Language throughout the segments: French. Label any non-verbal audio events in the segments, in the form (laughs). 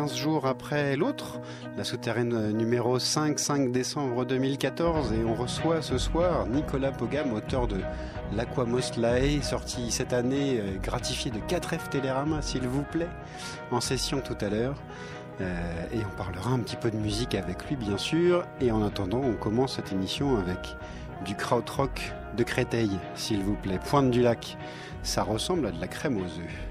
15 jours après l'autre, la souterraine euh, numéro 5, 5 décembre 2014, et on reçoit ce soir Nicolas Pogam, auteur de L'Aquamos Lae, sorti cette année, euh, gratifié de 4 F Télérama, s'il vous plaît, en session tout à l'heure. Euh, et on parlera un petit peu de musique avec lui, bien sûr. Et en attendant, on commence cette émission avec du krautrock de Créteil, s'il vous plaît. Pointe du lac. Ça ressemble à de la crème aux œufs.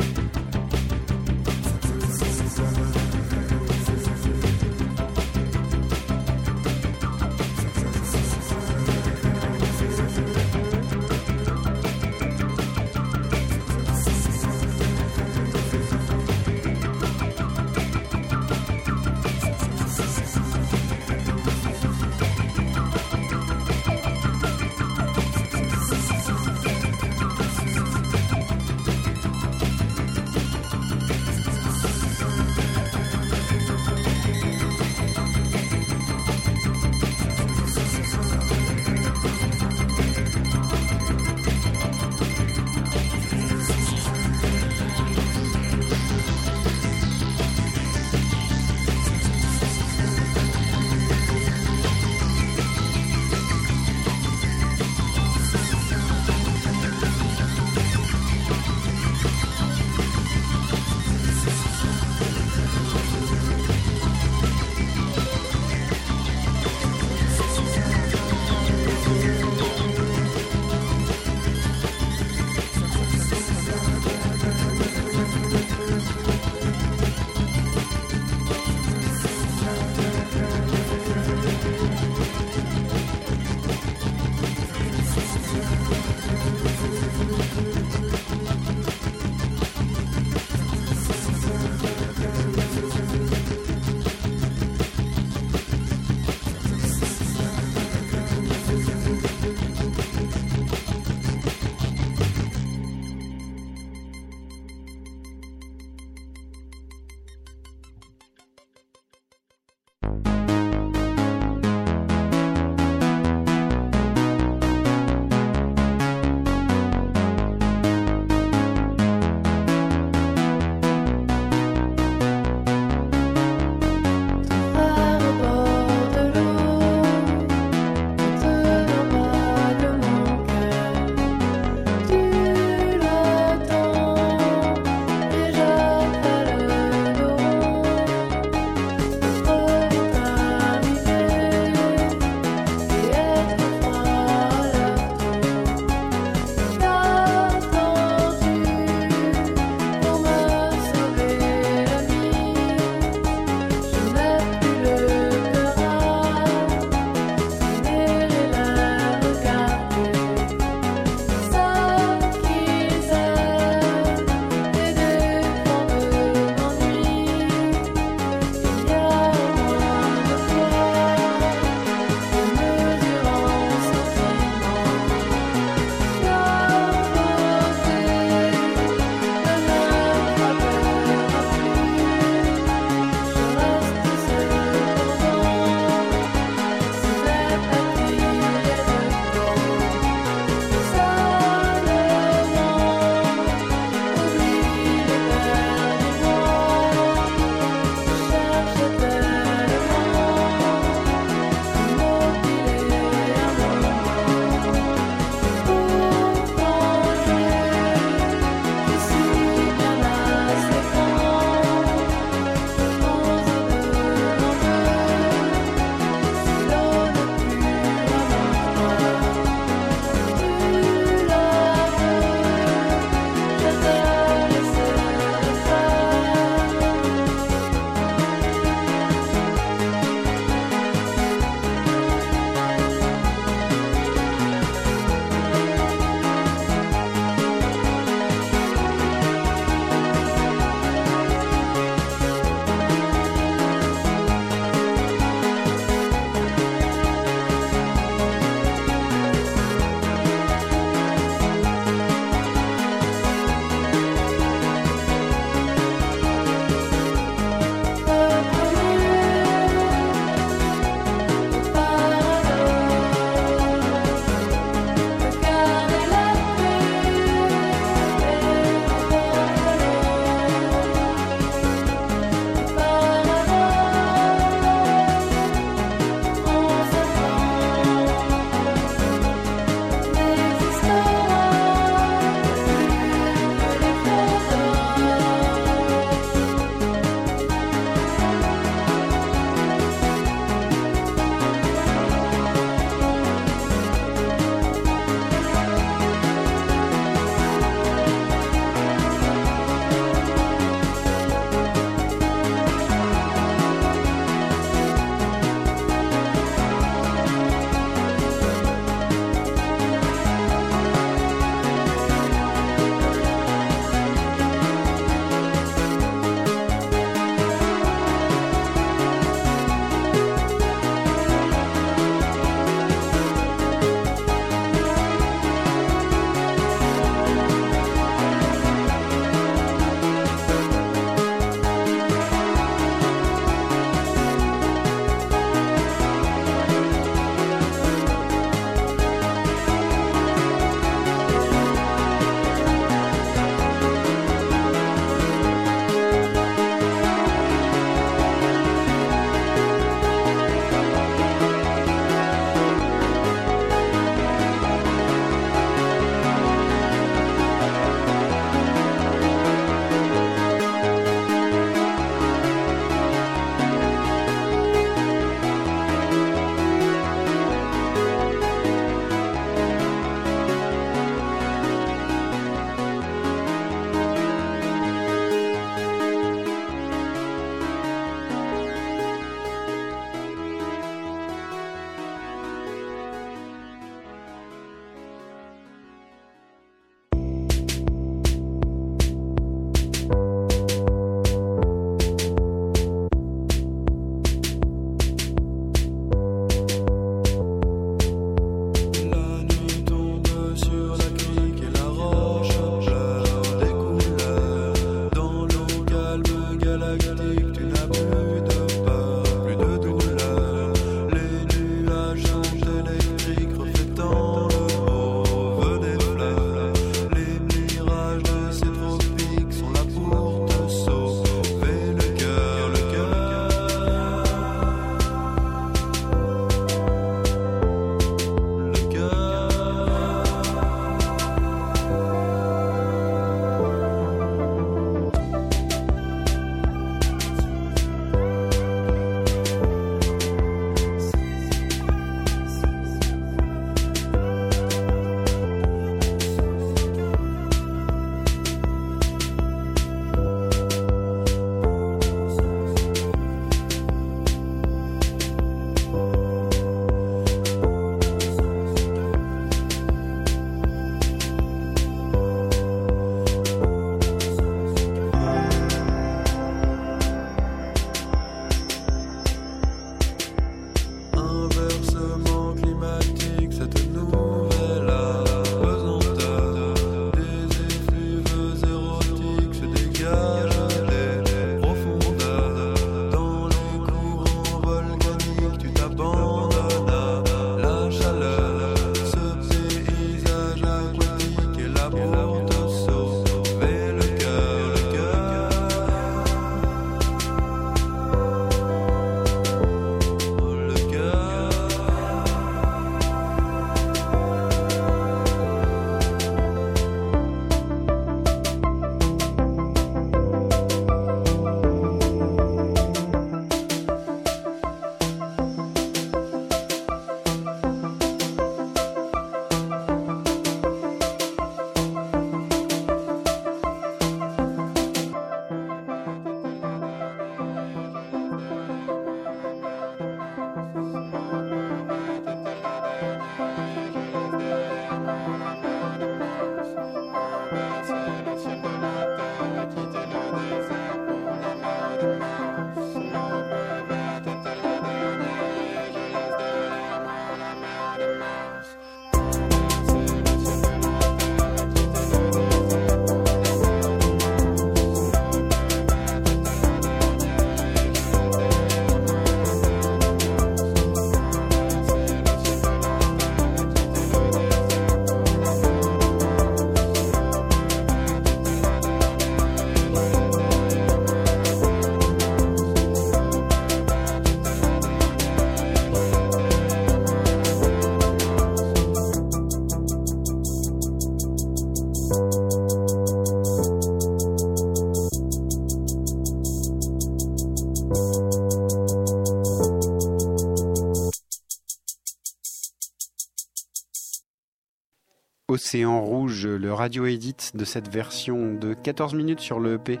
Océan Rouge, le radio edit de cette version de 14 minutes sur le EP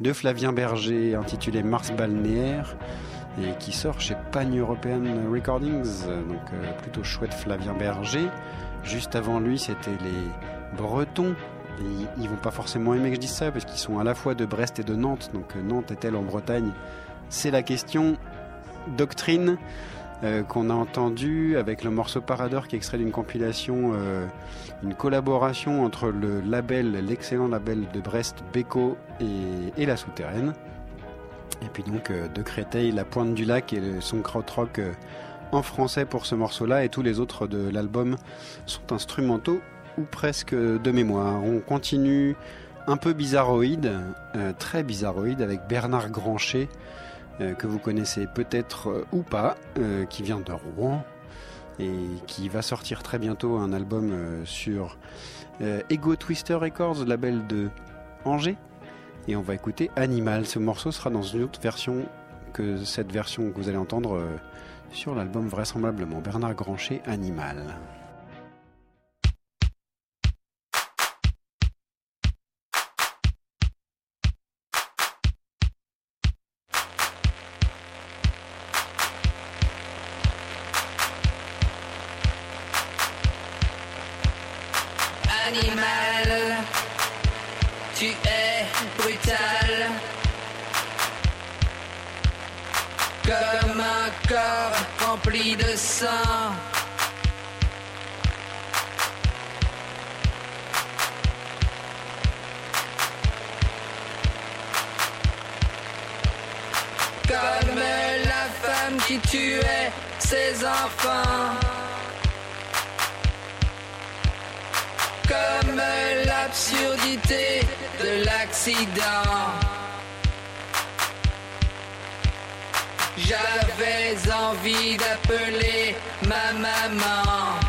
de Flavien Berger intitulé Mars balnéaire et qui sort chez Pan European Recordings, donc euh, plutôt chouette Flavien Berger. Juste avant lui, c'était les Bretons. ils vont pas forcément aimer que je dise ça parce qu'ils sont à la fois de Brest et de Nantes. Donc euh, Nantes est-elle en Bretagne? C'est la question. Doctrine, euh, qu'on a entendu avec le morceau Parador qui est extrait d'une compilation, euh, une collaboration entre le label, l'excellent label de Brest, Beko et, La Souterraine. Et puis donc euh, de Créteil, La Pointe du Lac et son krautrock en français pour ce morceau-là et tous les autres de l'album sont instrumentaux ou presque de mémoire. On continue un peu bizarroïde, très bizarroïde avec Bernard Grancher euh, que vous connaissez peut-être euh, ou pas, euh, qui vient de Rouen et qui va sortir très bientôt un album sur Ego Twister Records, label de Angers. Et on va écouter Animal. Ce morceau sera dans une autre version que cette version que vous allez entendre sur l'album vraisemblablement Bernard Grancher Animal. Comme la femme qui tuait ses enfants. Comme l'absurdité de l'accident. J'avais envie d'appeler ma maman.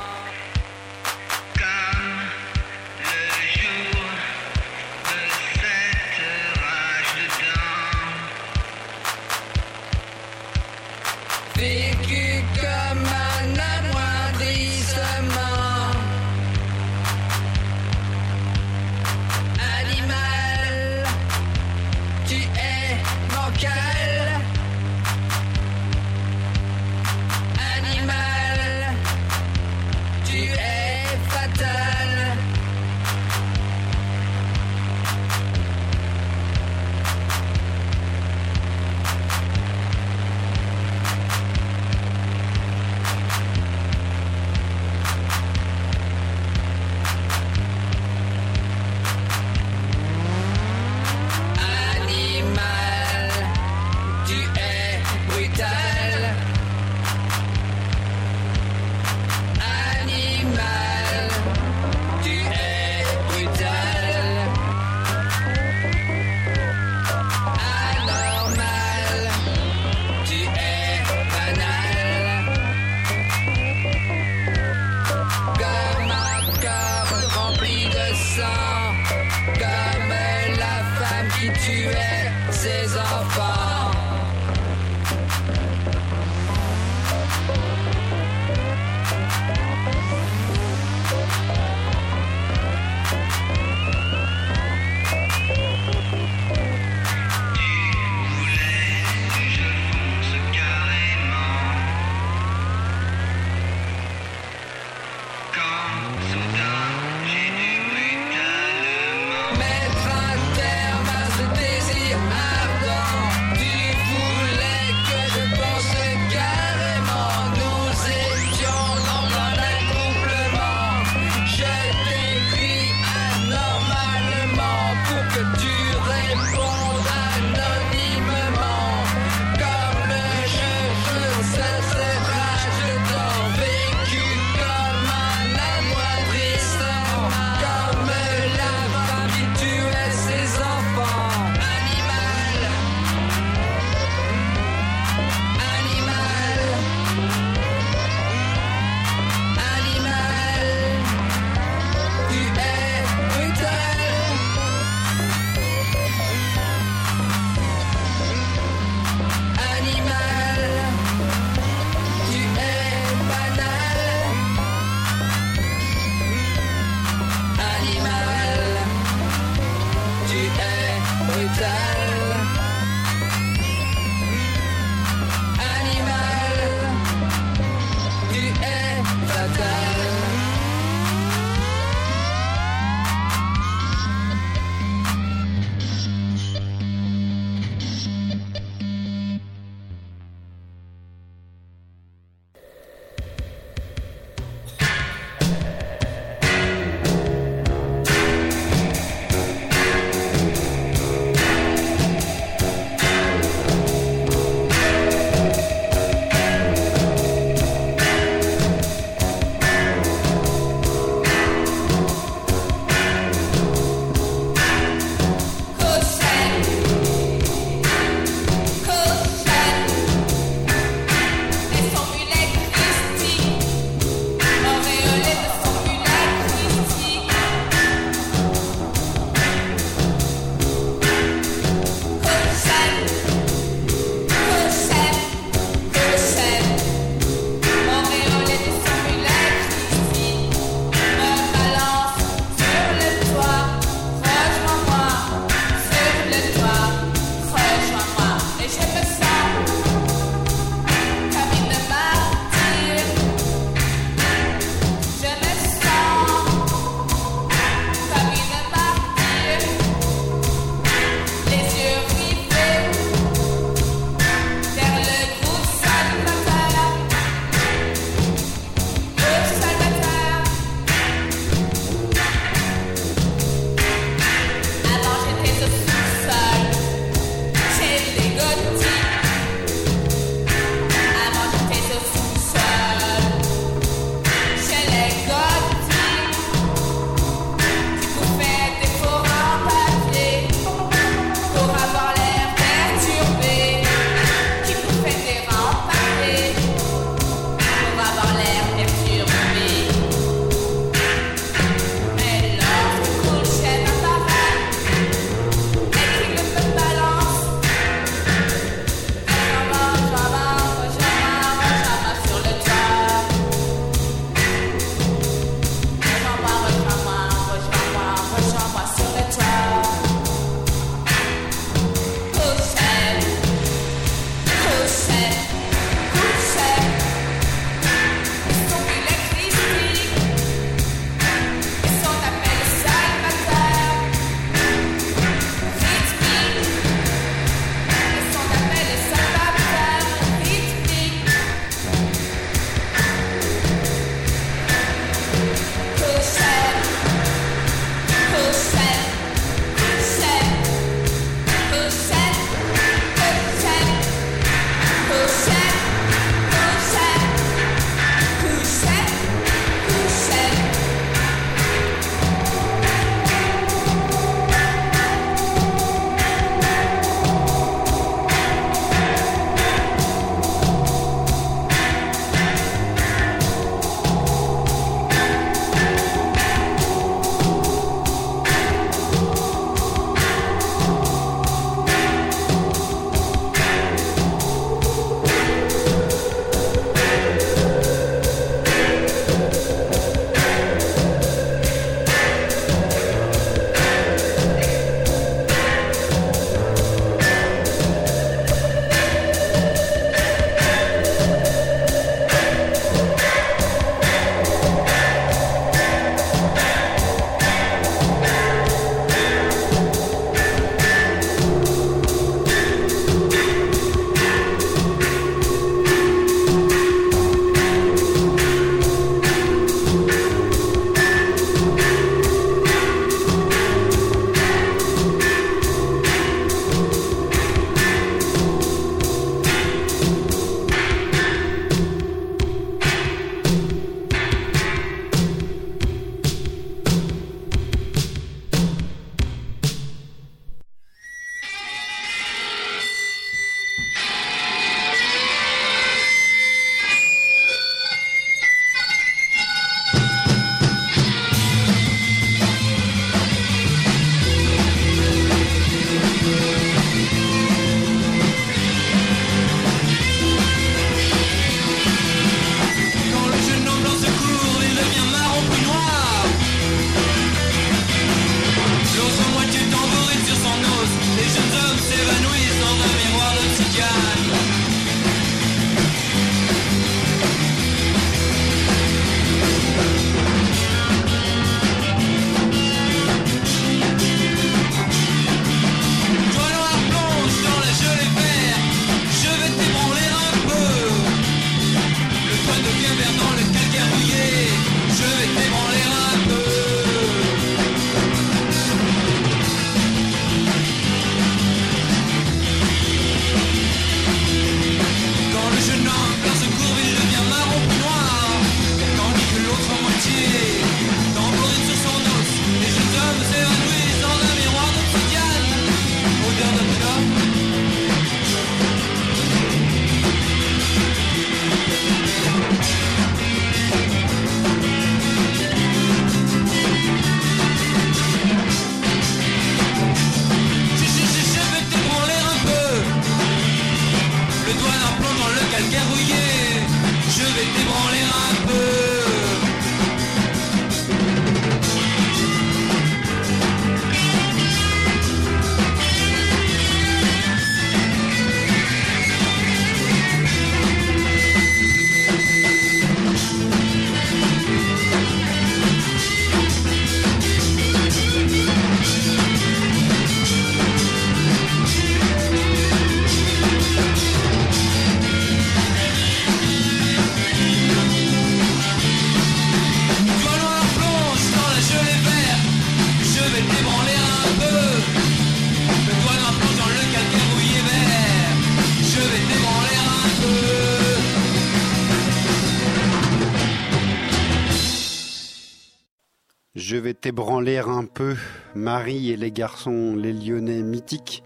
T'ébranler un peu, Marie et les garçons, les Lyonnais mythiques,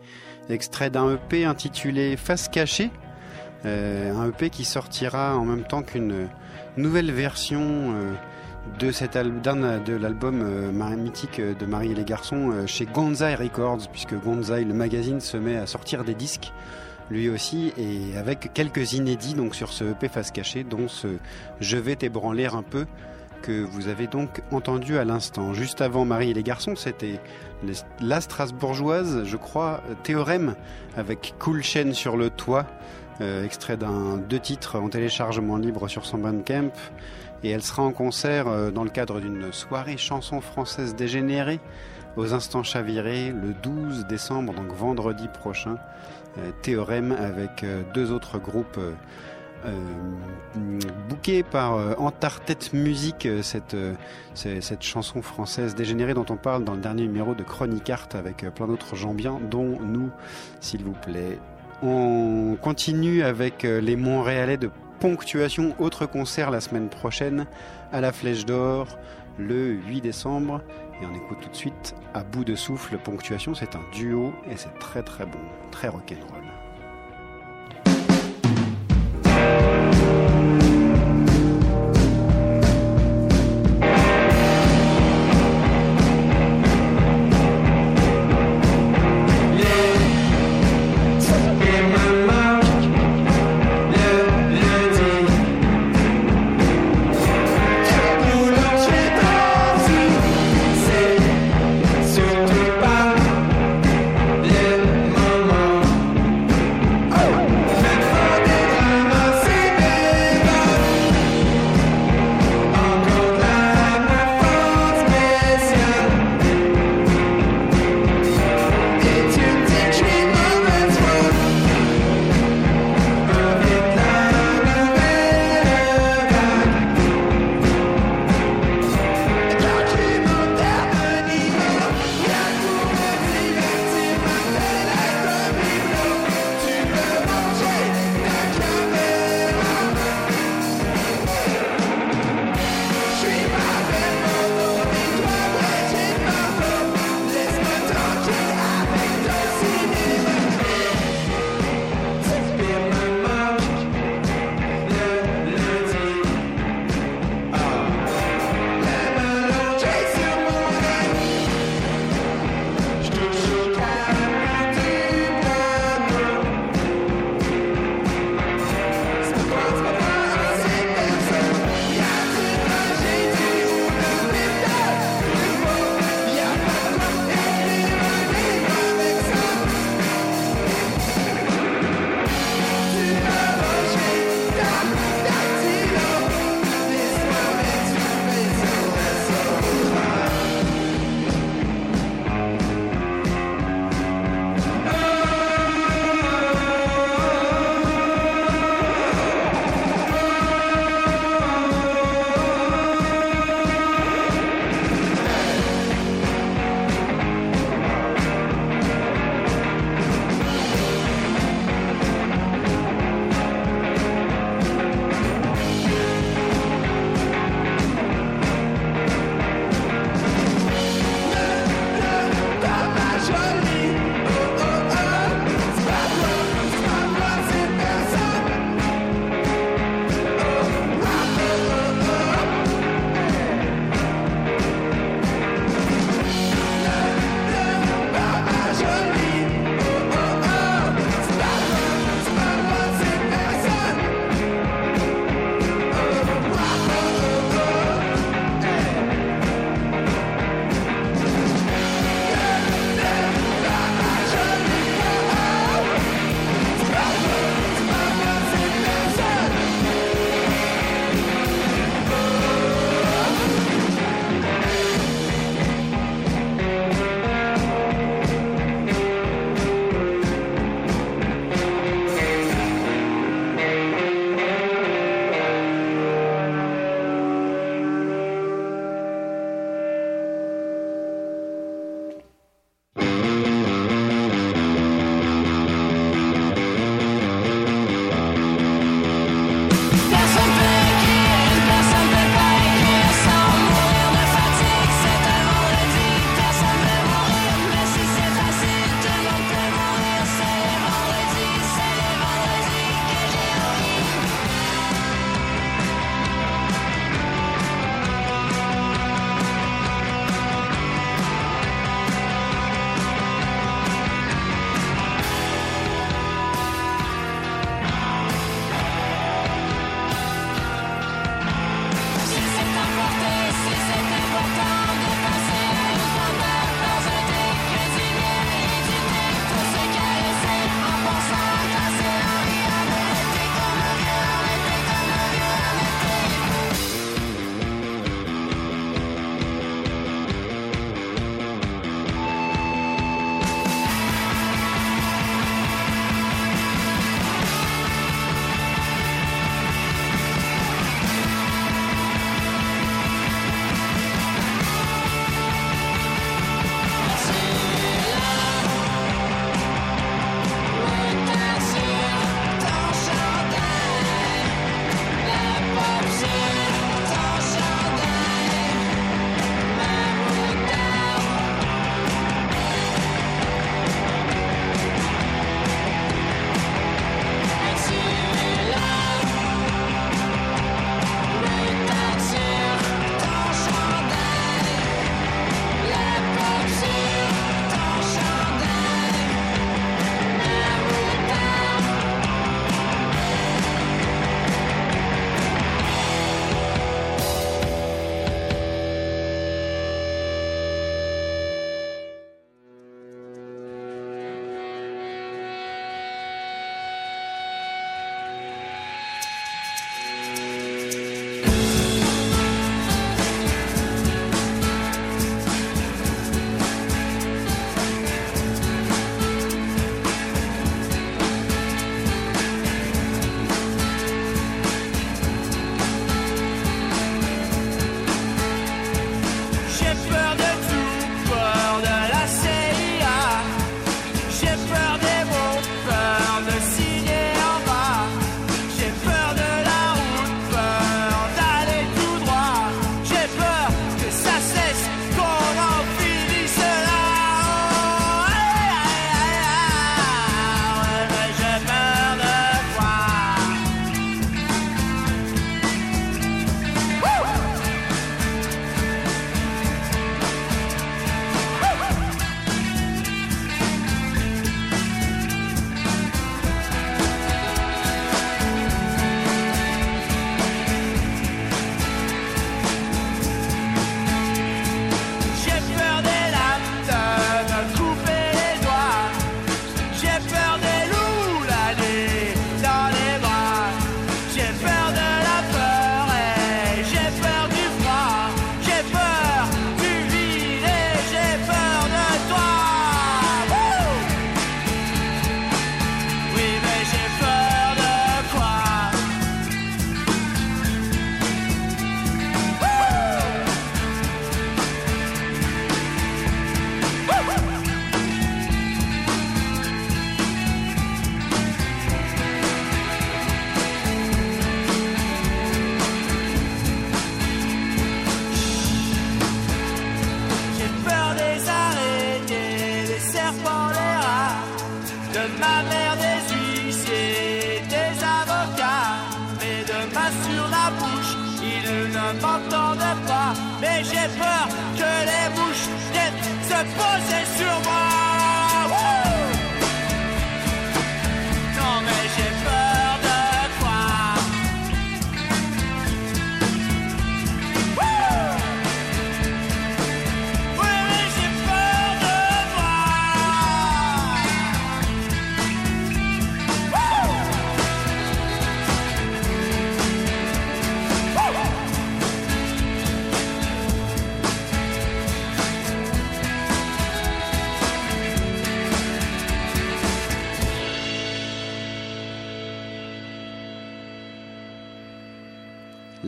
extrait d'un EP intitulé Face cachée, euh, un EP qui sortira en même temps qu'une nouvelle version euh, de de l'album euh, mythique de Marie et les garçons chez Gonzai Records, puisque Gonzai, le magazine, se met à sortir des disques lui aussi, et avec quelques inédits donc sur ce EP face cachée, dont ce Je vais t'ébranler un peu que vous avez donc entendu à l'instant. Juste avant Marie et les garçons, c'était la Strasbourgeoise, je crois, Théorème, avec Cool Chain sur le toit, euh, extrait d'un deux titres en téléchargement libre sur son Bandcamp. Et elle sera en concert euh, dans le cadre d'une soirée chanson française dégénérée aux Instants Chavirés le 12 décembre, donc vendredi prochain. Euh, Théorème avec deux autres groupes bouqués par Antartet Musique, cette, cette chanson française dégénérée dont on parle dans le dernier numéro de Chronique Art avec plein d'autres gens bien, dont nous, s'il vous plaît. On continue avec euh, les Montréalais de Ponctuation, autre concert la semaine prochaine à la Flèche d'Or le 8 décembre. Et on écoute tout de suite à bout de souffle Ponctuation, c'est un duo et c'est très très bon, très rock'n'roll.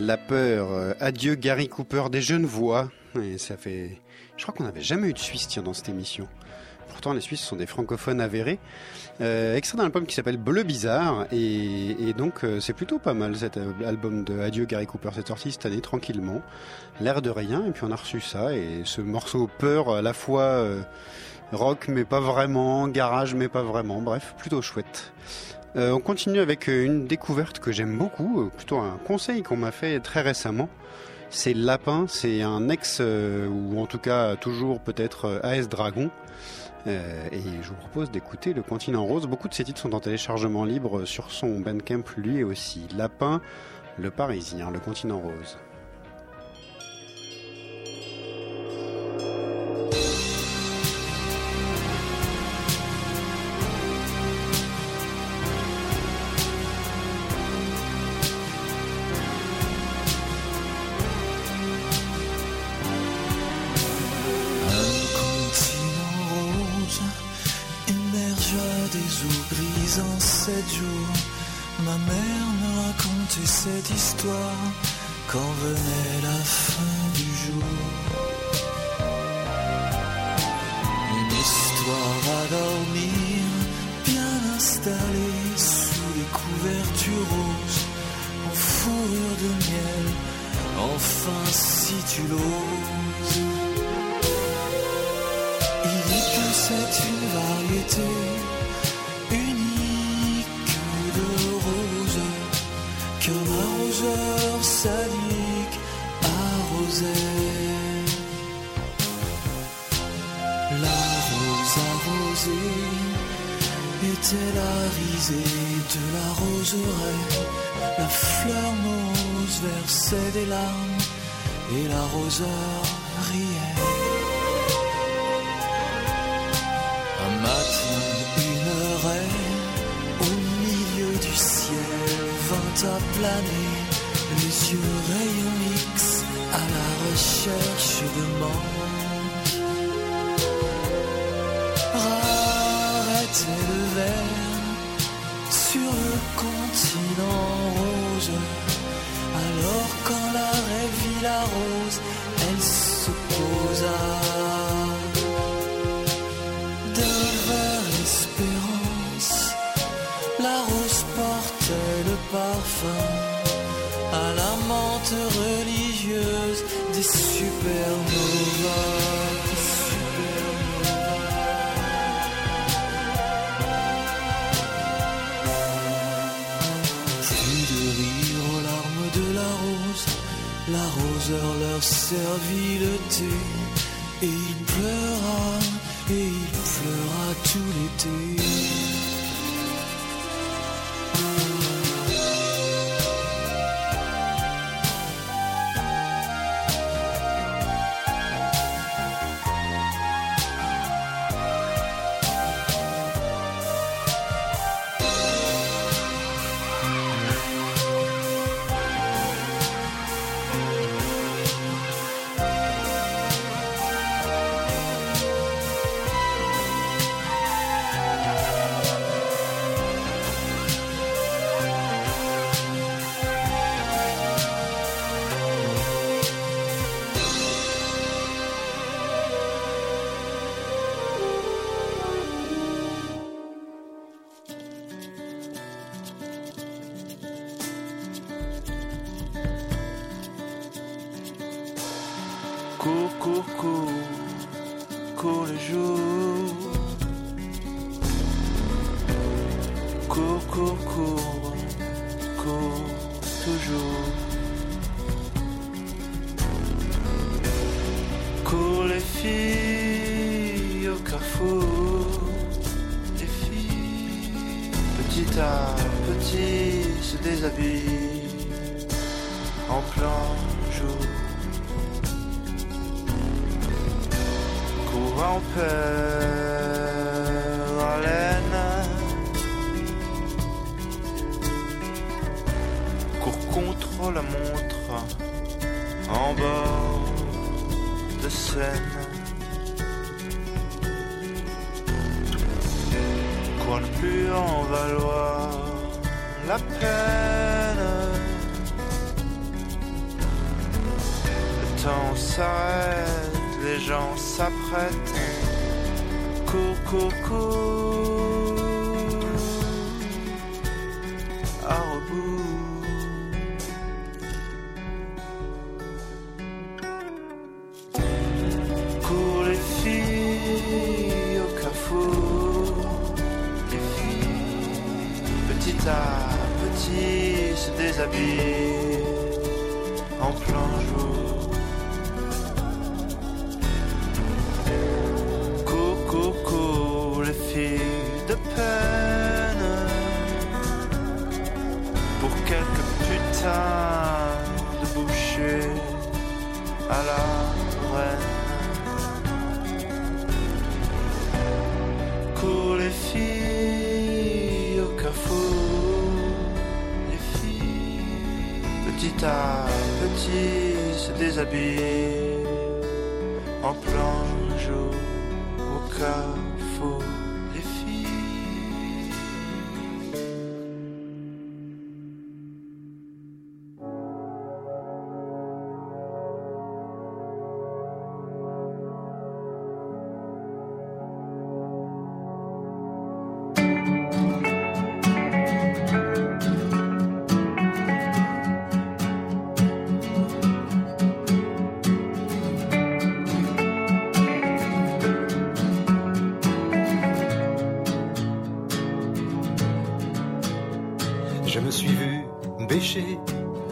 La peur. euh, adieu Gary Cooper des jeunes voix. Ça fait. Je crois qu'on n'avait jamais eu de Suisse tiens, dans cette émission. Pourtant, les Suisses sont des francophones avérés. Euh, extrait d'un album qui s'appelle Bleu Bizarre. Et, donc, euh, c'est plutôt pas mal cet album de Adieu Gary Cooper. C'est sorti cette année tranquillement. L'air de rien. Et puis, on a reçu ça. Et ce morceau peur à la fois rock, mais pas vraiment. Garage, mais pas vraiment. Bref, plutôt chouette. Euh, on continue avec euh, une découverte que j'aime beaucoup, euh, plutôt un conseil qu'on m'a fait très récemment. C'est Lapin, c'est un ex, ou en tout cas toujours peut-être AS Dragon. Et je vous propose d'écouter Le Continent Rose. Beaucoup de ces titres sont en téléchargement libre sur son Bandcamp lui aussi. Lapin, Le Parisien, Le Continent Rose.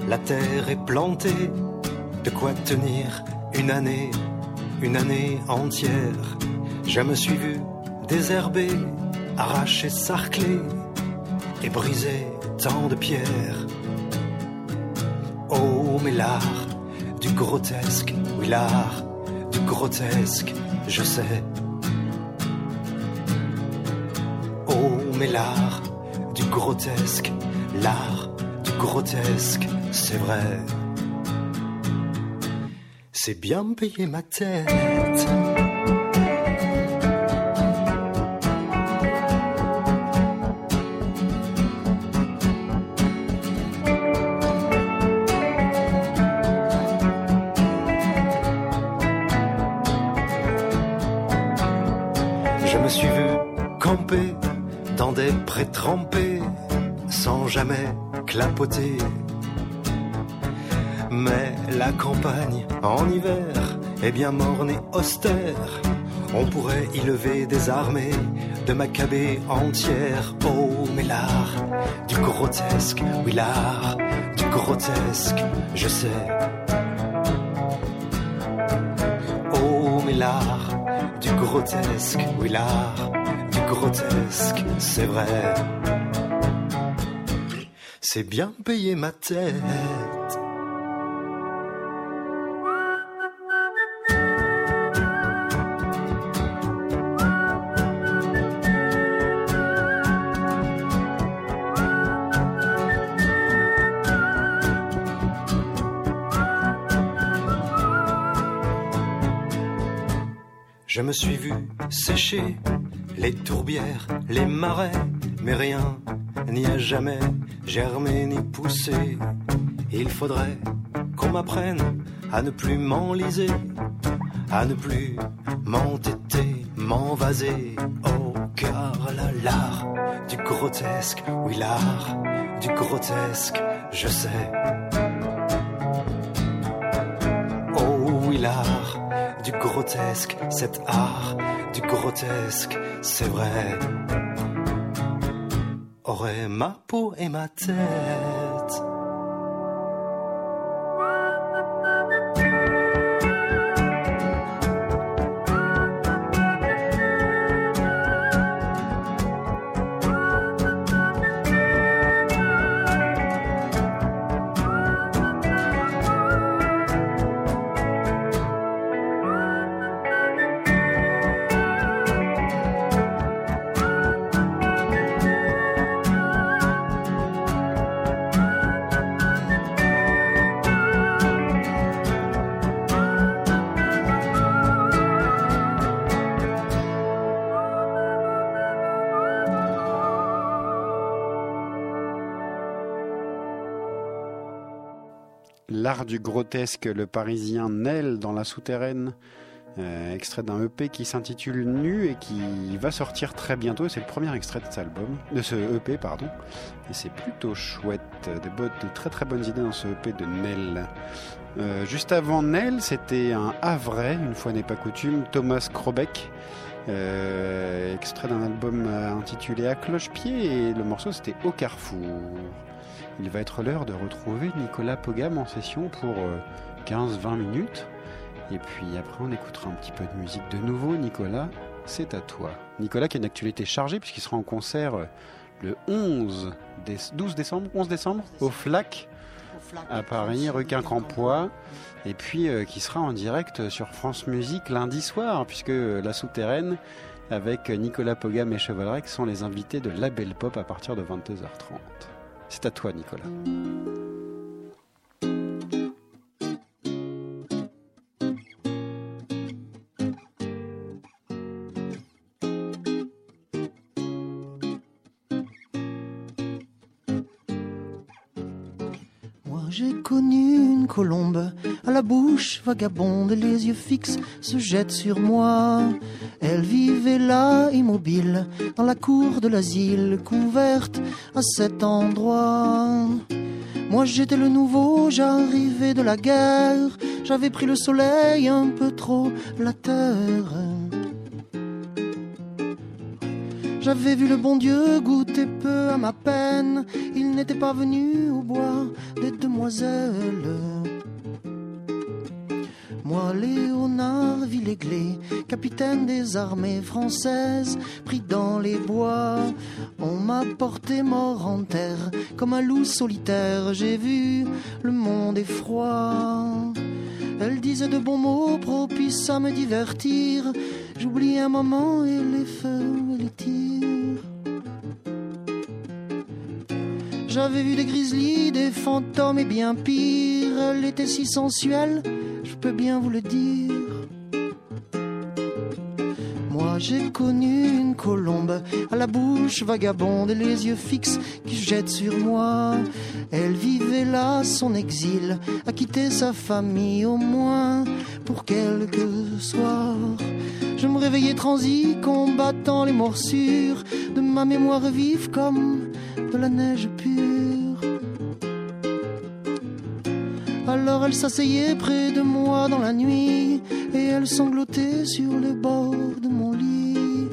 La terre est plantée, de quoi tenir une année, une année entière. Je me suis vu désherber, arracher, sarcler et briser tant de pierres. Oh, mais l'art du grotesque, oui, l'art du grotesque, je sais. Oh, mais l'art du grotesque, l'art grotesque, c'est vrai. C'est bien payer ma tête. Clapoter. Mais la campagne en hiver est bien morne et austère. On pourrait y lever des armées de macabées entières. Oh, mais l'art du grotesque, oui, l'art du grotesque, je sais. Oh, mais l'art du grotesque, oui, l'art du grotesque, c'est vrai. C'est bien payer ma tête. Je me suis vu sécher les tourbières, les marais, mais rien n'y a jamais germé ni poussé. Il faudrait qu'on m'apprenne à ne plus m'enliser, à ne plus m'entêter, m'envaser. Oh, car là, l'art du grotesque, oui, l'art du grotesque, je sais. Oh, oui, l'art du grotesque, cet art du grotesque, c'est vrai. Ma peau et ma tête. Du grotesque, le parisien Nel dans la souterraine, euh, extrait d'un EP qui s'intitule Nu et qui va sortir très bientôt. C'est le premier extrait de cet album, de ce EP, pardon. Et c'est plutôt chouette. Des, de très très bonnes idées dans ce EP de Nel. Euh, juste avant Nel, c'était un Havrais, une fois n'est pas coutume, Thomas Krobeck. Euh, extrait d'un album intitulé À cloche-pied et le morceau c'était Au Carrefour. Il va être l'heure de retrouver Nicolas Pogam en session pour 15-20 minutes. Et puis après, on écoutera un petit peu de musique de nouveau. Nicolas, c'est à toi. Nicolas qui a une actualité chargée puisqu'il sera en concert le 11 12 décembre, 11 décembre au FLAC à Paris, rue Quincampoix. Et puis euh, qui sera en direct sur France Musique lundi soir puisque la souterraine avec Nicolas Pogam et Chevalrec sont les invités de La Belle Pop à partir de 22h30. C'est à toi, Nicolas. Moi j'ai connu colombe à la bouche vagabonde, les yeux fixes se jettent sur moi. Elle vivait là, immobile, dans la cour de l'asile, couverte à cet endroit. Moi j'étais le nouveau, j'arrivais de la guerre, j'avais pris le soleil un peu trop, la terre. J'avais vu le bon Dieu goûter peu à ma peine, il n'était pas venu au bois des demoiselles. Moi, Léonard Villeglé, capitaine des armées françaises, pris dans les bois, on m'a porté mort en terre, comme un loup solitaire, j'ai vu le monde est froid. Elle disait de bons mots propices à me divertir, j'oublie un moment et les feux les tirs. J'avais vu des grizzlies, des fantômes et bien pire. Elle était si sensuelle, je peux bien vous le dire. J'ai connu une colombe à la bouche vagabonde et les yeux fixes qui jettent sur moi. Elle vivait là son exil, a quitté sa famille au moins pour quelques soirs. Je me réveillais transi, combattant les morsures de ma mémoire vive comme de la neige pure. Alors elle s'asseyait près de moi dans la nuit et elle sanglotait sur le bord de mon lit.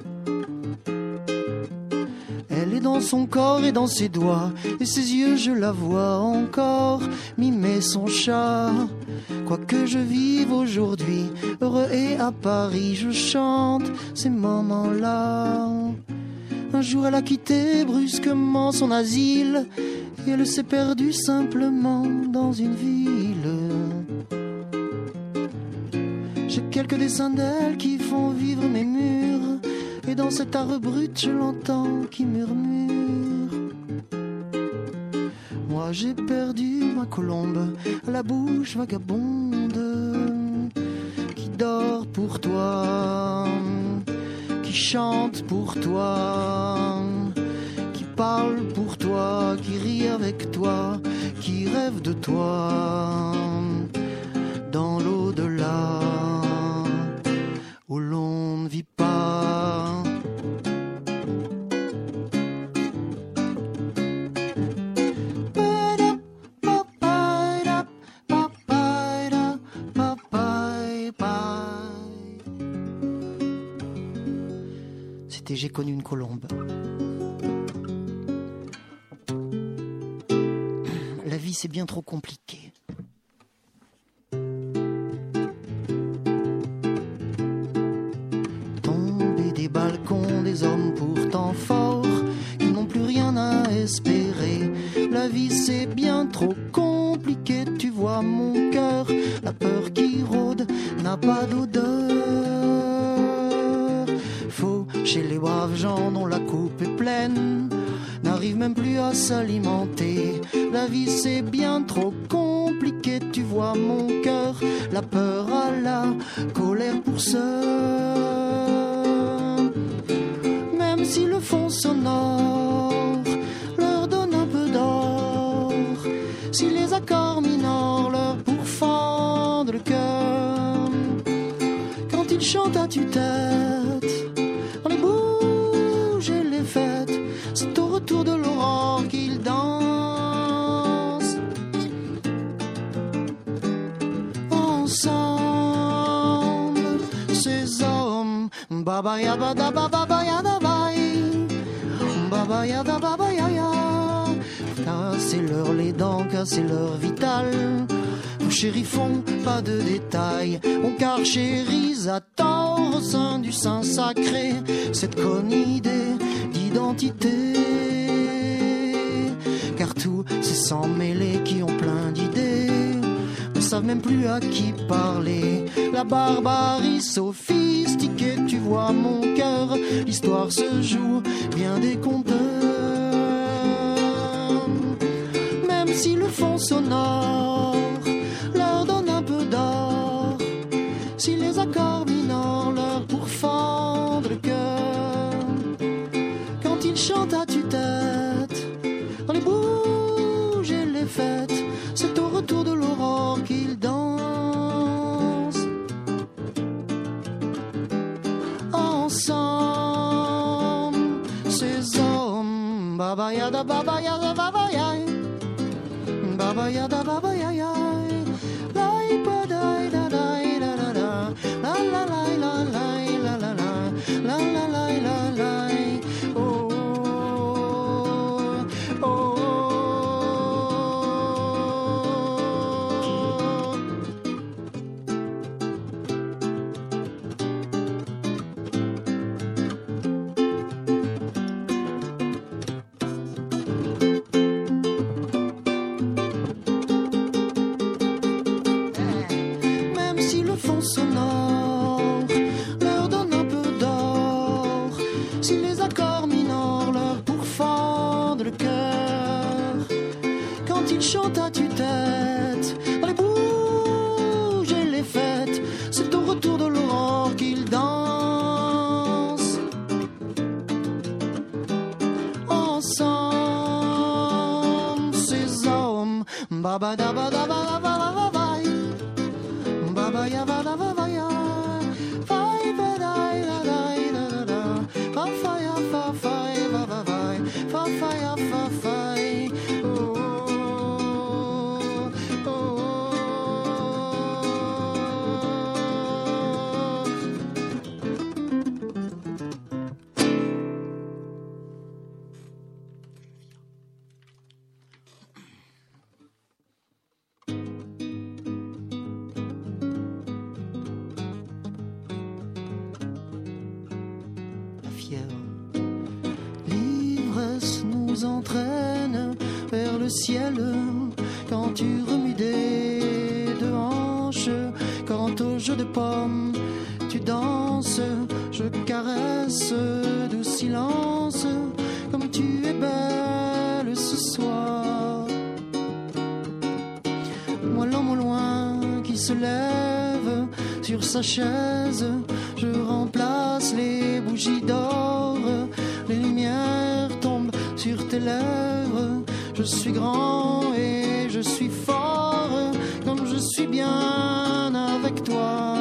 Elle est dans son corps et dans ses doigts et ses yeux je la vois encore mimer son chat. Quoi que je vive aujourd'hui, heureux et à Paris, je chante ces moments-là. Un jour elle a quitté brusquement son asile et elle s'est perdue simplement dans une ville. Quelques dessins d'elle qui font vivre mes murs et dans cet art brut je l'entends qui murmure. Moi j'ai perdu ma colombe la bouche vagabonde qui dort pour toi qui chante pour toi, qui parle pour toi, qui rit avec toi, qui rêve de toi J'ai connu une colombe. vie c'est bien trop compliqué. Tomber des balcons des hommes pourtant forts qui n'ont plus rien à espérer. La vie c'est bien trop compliqué, tu vois mon cœur, la peur qui rôde n'a pas d'odeur. Chez les braves gens dont la coupe est pleine n'arrive même plus à s'alimenter. La vie c'est bien trop compliqué, tu vois mon cœur, la peur à la colère pour ça. Même si le fond sonore leur donne un peu d'or, si les accords mineurs leur pourfendent le cœur, quand ils chantent à tue-tête, baba yaba da baba yada bye, baba yada baba yaya, cassez-leur les dents, cassez-leur vital. Nos chéris font pas de détails, on carchérise à tort au sein du sein sacré cette conne idée d'identité. Car tous ces sans mêlés qui ont plein d'idées savent même plus à qui parler. La barbarie sophistiquée, tu vois mon cœur, l'histoire se joue bien des compteurs. Même si le fond sonore leur donne un peu d'or, si les accords baba yada baba yada baba yai, baba yada baba yai ba da ba da ba caresse de silence comme tu es belle ce soir. Moi l'homme au loin qui se lève sur sa chaise, je remplace les bougies d'or, les lumières tombent sur tes lèvres, je suis grand et je suis fort, comme je suis bien avec toi.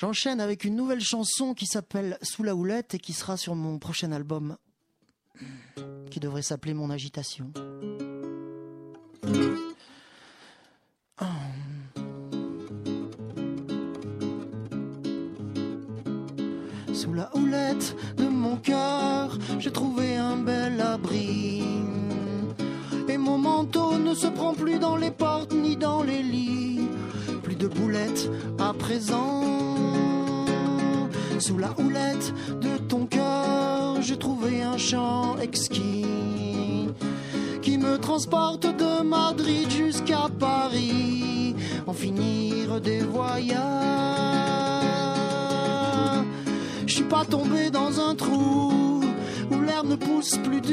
J'enchaîne avec une nouvelle chanson qui s'appelle Sous la houlette et qui sera sur mon prochain album qui devrait s'appeler Mon agitation.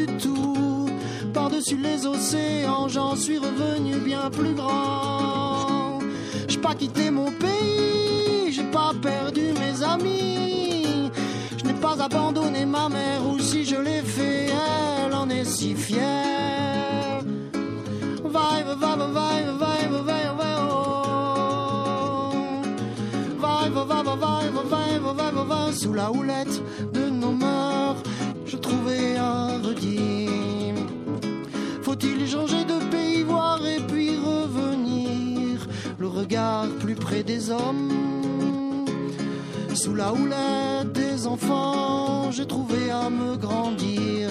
Tout. Par-dessus les océans, j'en suis revenu bien plus grand. J'ai pas quitté mon pays, j'ai pas perdu mes amis. Je n'ai pas abandonné ma mère, ou si je l'ai fait, elle en est si fière. Vive, vive, vive, vive, vive, vive, oh. Vive, vive, vive, vive, vive, vive, sous la houlette des hommes. Sous la houlette des enfants, j'ai trouvé à me grandir.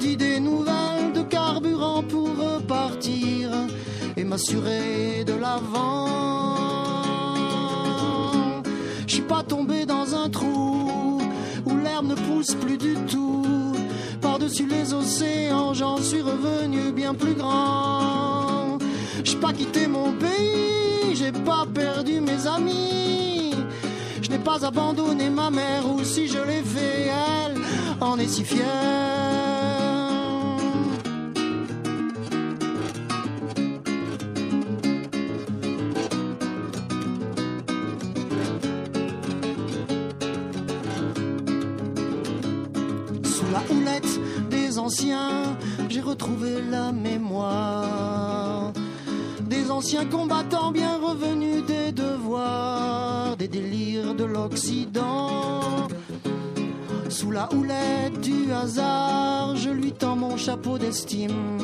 D'idées nouvelles, de carburant pour repartir Et m'assurer de l'avant. Je suis pas tombé dans un trou Où l'herbe ne pousse plus du tout. Par-dessus les océans, j'en suis revenu bien plus grand. J'ai pas quitté mon pays, j'ai pas perdu mes amis. Je n'ai pas abandonné ma mère, ou si je l'ai fait, elle en est si fière. Sous la houlette du hasard, je lui tends mon chapeau d'estime.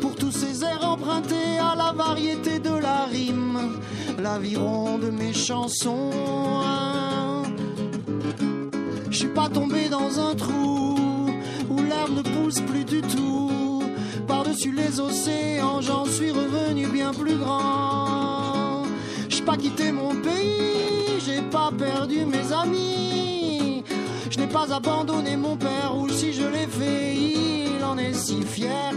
Pour tous ces airs empruntés à la variété de la rime, l'aviron de mes chansons. Je suis pas tombé dans un trou où l'herbe ne pousse plus du tout. Par-dessus les océans, j'en suis revenu bien plus grand. J'ai pas quitté mon pays, j'ai pas perdu mes amis. Je n'ai pas abandonné mon père, ou si je l'ai fait, il en est si fier.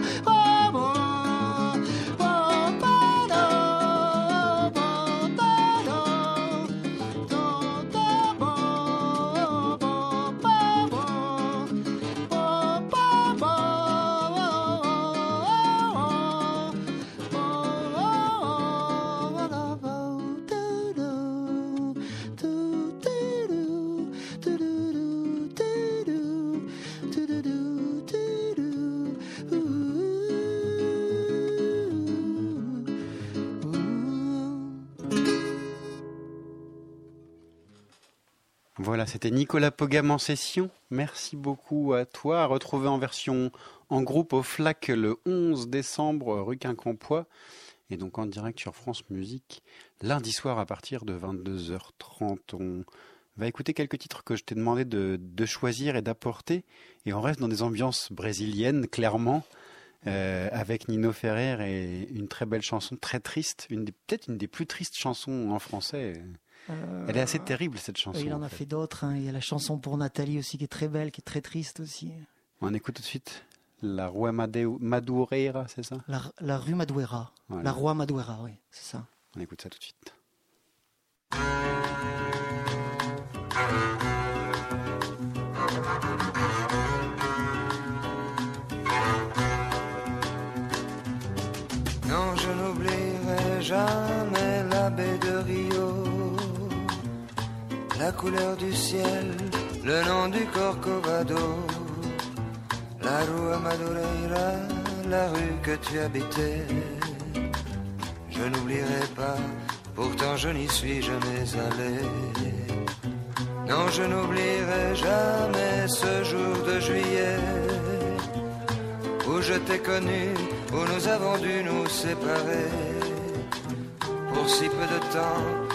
C'était Nicolas Pogam en session. Merci beaucoup à toi. À retrouver en version en groupe au FLAC le 11 décembre, rue Quincampoix. Et donc en direct sur France Musique, lundi soir à partir de 22h30. On va écouter quelques titres que je t'ai demandé de, de choisir et d'apporter. Et on reste dans des ambiances brésiliennes, clairement, euh, avec Nino Ferrer et une très belle chanson, très triste, peut-être une des plus tristes chansons en français. Euh, Elle est assez terrible cette chanson. Il en a en fait, fait. d'autres. hein. Il y a la chanson pour Nathalie aussi qui est très belle, qui est très triste aussi. On écoute tout de suite La Rua Madureira, c'est ça? La, la rue Maduera. Voilà. La roi Maduera, oui, c'est ça. On écoute ça tout de suite. Non, je n'oublierai jamais la couleur du ciel, le nom du Corcovado, la rue Madureira, la rue que tu habitais. Je n'oublierai pas, pourtant je n'y suis jamais allé. Non, je n'oublierai jamais ce jour de juillet où je t'ai connu, où nous avons dû nous séparer pour si peu de temps,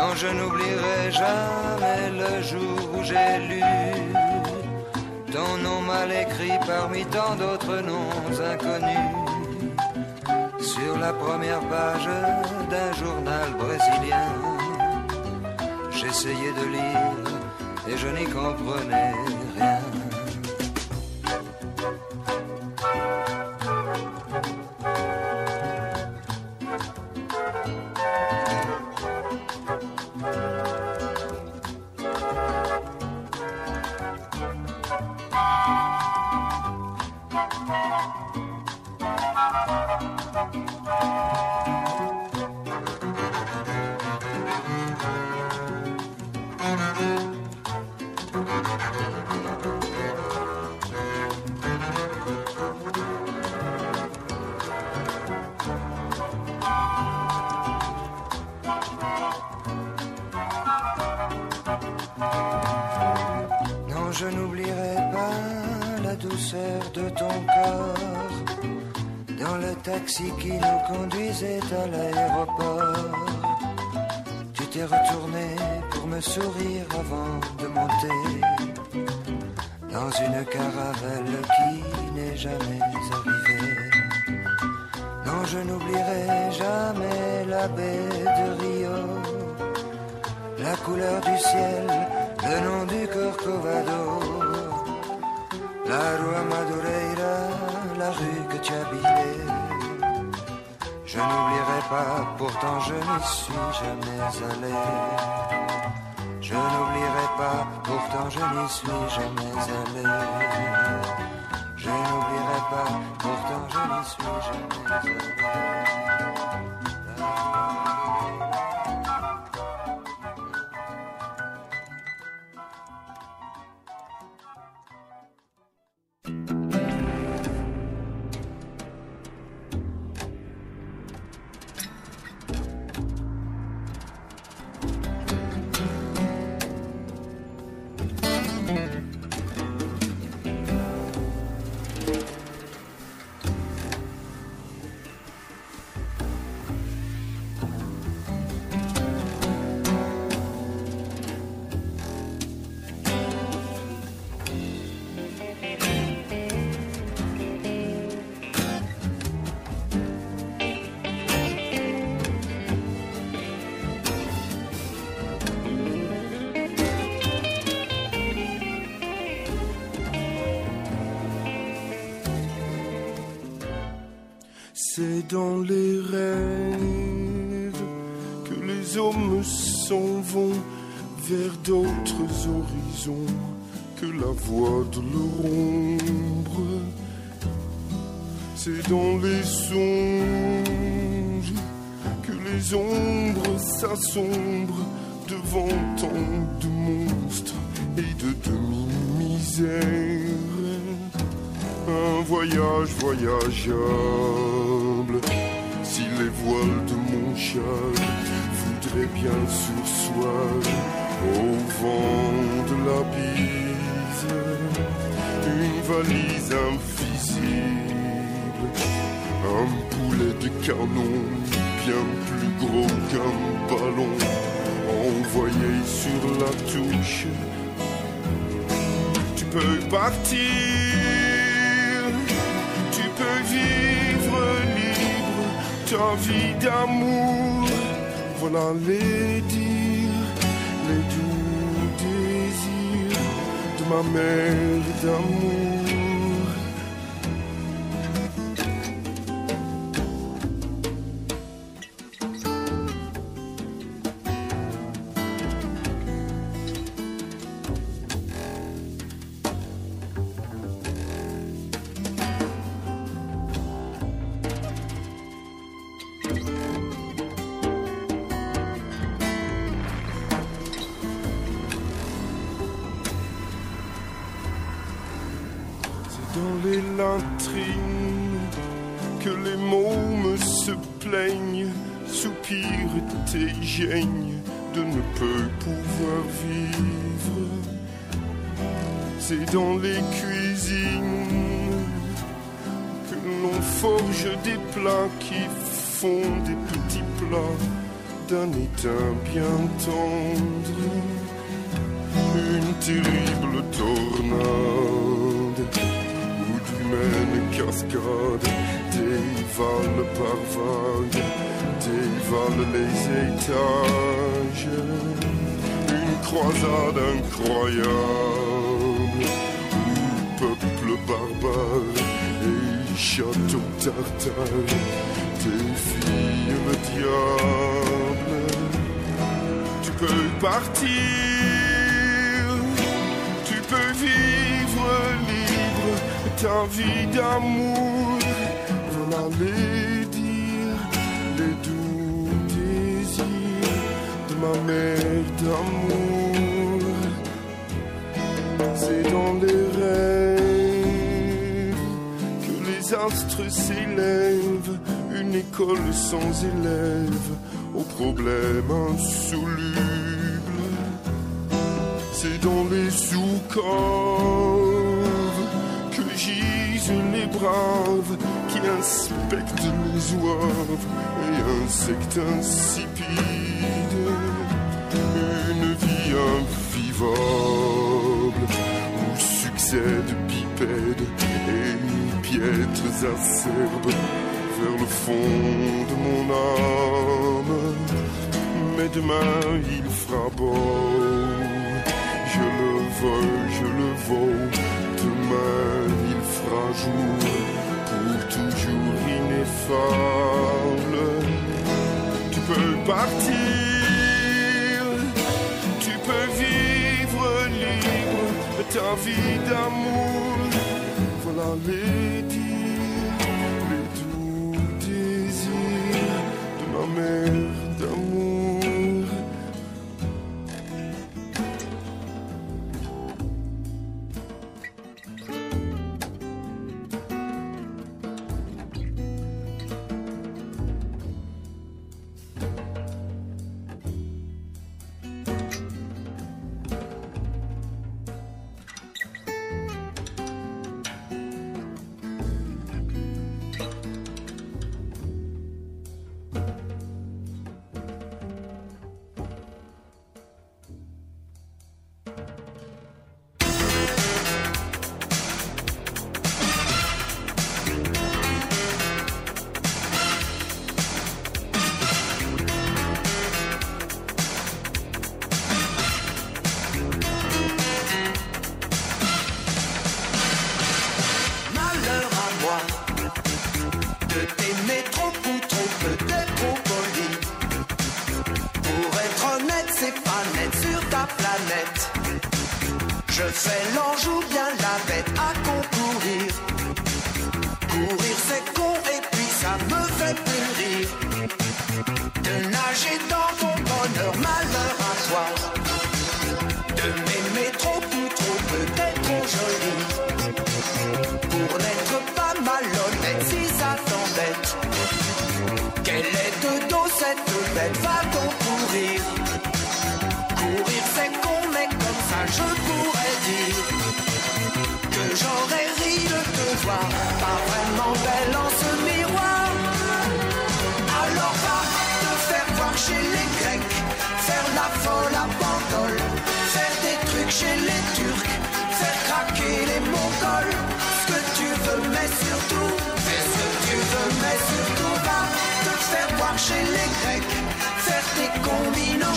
Non, je n'oublierai jamais le jour où j'ai lu ton nom mal écrit parmi tant d'autres noms inconnus sur la première page d'un journal brésilien. J'essayais de lire et je n'y comprenais suis jamais allé. C'est dans les rêves que les hommes s'en vont vers d'autres horizons que la voix de leur ombre. C'est dans les songes que les ombres s'assombrent devant tant de monstres et de demi-misère. Un voyage voyageable, si les voiles de mon char voudraient bien sursoir au vent de la bise, une valise invisible, un boulet de canon bien plus gros qu'un ballon envoyé sur la touche. Tu peux partir, libre ta vie d'amour. Voilà les dires, les doux désirs de ma mère d'amour. Font des petits plats d'un étain bien tendre. Une terrible tornade où d'humaines cascades dévalent par vagues, dévalent les étages. Une croisade incroyable où peuple barbare et château tartare défient le diable. Tu peux partir, tu peux vivre libre ta vie d'amour. Voilà les dire, les doux désirs de ma mère d'amour. C'est dans les rêves que les astres s'élèvent, une école sans élèves aux problèmes insolubles. C'est dans les sous-caves que gisent les braves qui inspectent les oeuvres et insectes insipides. Une vie invivable où succèdent bipèdes et piètres acerbes vers le fond de mon âme. Mais demain il fera beau, je le veux, je le vaux. Demain il fera jour pour toujours ineffable. Tu peux partir, tu peux vivre libre ta vie d'amour. Voilà les de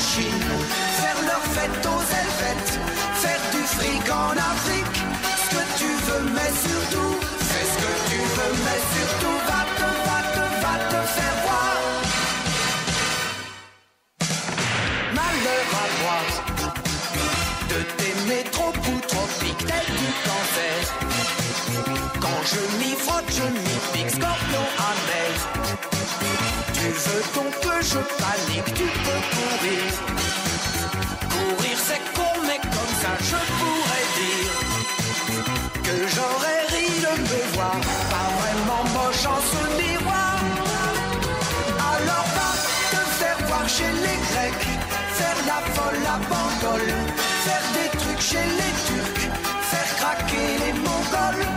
Faire leur fête aux Helvètes Faire du fric en Afrique. Ce que tu veux mais surtout Fais ce que tu veux mais surtout Va te, va te, va te faire voir. Malheur à moi. De t'aimer trop ou trop pique tel du cancer. Quand je m'y frotte je m'y pique Scorpion tu veux donc que je panique, tu peux courir. Courir c'est con, mais comme ça je pourrais dire que j'aurais ri de me voir, pas vraiment moche en ce miroir. Alors va te faire voir chez les Grecs, faire la folle à Bandol, faire des trucs chez les Turcs, faire craquer les Mongols.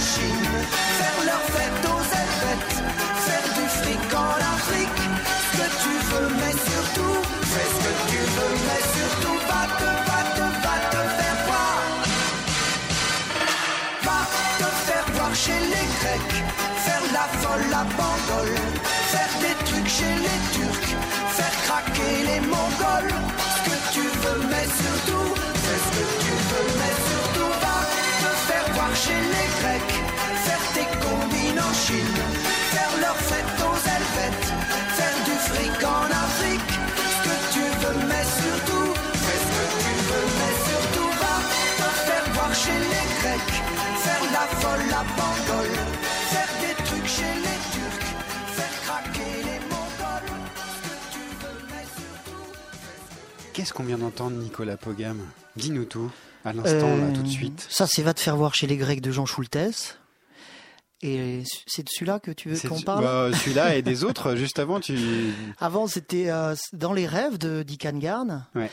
Faire leur fête aux Helvètes, faire du fric en Afrique. Ce que tu veux, mais surtout, fais ce que tu veux, mais surtout, va te, va te, va te faire voir. Va te faire voir chez les Grecs, faire la folle à Bandol, faire des trucs chez les Turcs, faire craquer les Mongols. Ce que tu veux, mais surtout, folle à Bandol, faire des trucs chez les Turcs, faire craquer les Mongols. Ce que tu veux, mais surtout, Qu'est-ce qu'on vient d'entendre, Nicolas Pogam? Dis-nous tout, à l'instant, là, tout de Euh, suite. Ça, c'est Va te faire voir chez les Grecs de Jean Schultes. Et c'est de celui-là que tu veux qu'on parle? bah, (laughs) Celui-là et des autres, juste avant, tu. Avant, c'était euh, Dans les rêves de Dick Garn. Ouais.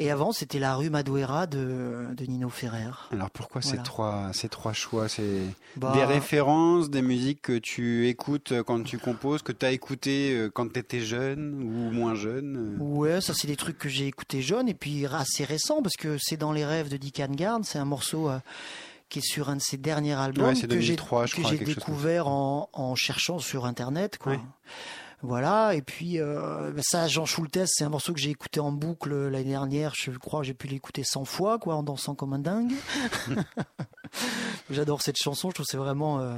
Et avant, c'était La rue Maduera de, de Nino Ferrer. Alors pourquoi Voilà. ces, trois, ces trois choix C'est Bah, des références, des musiques que tu écoutes quand tu composes, que tu as écouté euh, quand tu étais jeune ou moins jeune euh Ouais, ça c'est des trucs que j'ai écoutés jeune et puis assez récents parce que c'est dans les rêves de Dick Garn. C'est un morceau euh, qui est sur un de ses derniers albums Ouais, c'est que j'ai 2003, je que j'ai découvert en, en cherchant sur internet. Quoi. Ouais. Voilà, et puis euh, bah, ça, Jean Schultes, c'est un morceau que j'ai écouté en boucle l'année dernière. Je crois que j'ai pu l'écouter 100 fois, quoi, en dansant comme un dingue. (laughs) J'adore cette chanson, je trouve que c'est vraiment euh,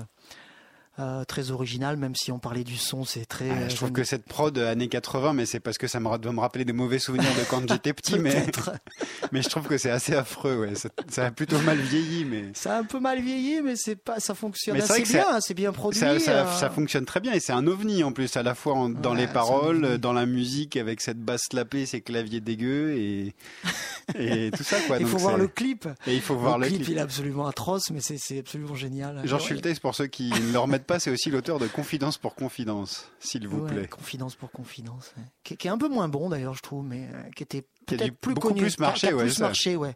euh, très original, même si on parlait du son, c'est très. Ah, euh, je trouve j'aime que cette prod euh, années 80, mais c'est parce que ça me doit me rappeler des mauvais souvenirs de quand j'étais petit, mais, (laughs) mais je trouve que c'est assez affreux. Ouais. Ça, ça a plutôt mal vieilli, mais (laughs) Ça a un peu mal vieilli, mais c'est pas, ça fonctionne assez bien, hein, c'est bien produit. ça, ça, euh, ça fonctionne très bien et c'est un ovni en plus, à la fois en- dans Ouais, les paroles, dans la musique avec cette basse slapée, ces claviers dégueux et, (laughs) et tout ça. Quoi. Il faut voir le clip. Et il faut voir le, clip. il est absolument atroce, mais c'est absolument génial. Jean Ouais. Schultes, pour ceux qui ne le remettent pas, c'est aussi l'auteur de Confidence pour Confidence, s'il vous Ouais, plaît. Confidence pour confidence. ouais. Qui, qui est un peu moins bon d'ailleurs, je trouve, mais euh, qui était peut-être plus beaucoup connu. plus qui a- marcher, qui a ouais, plus ça. marché, ouais.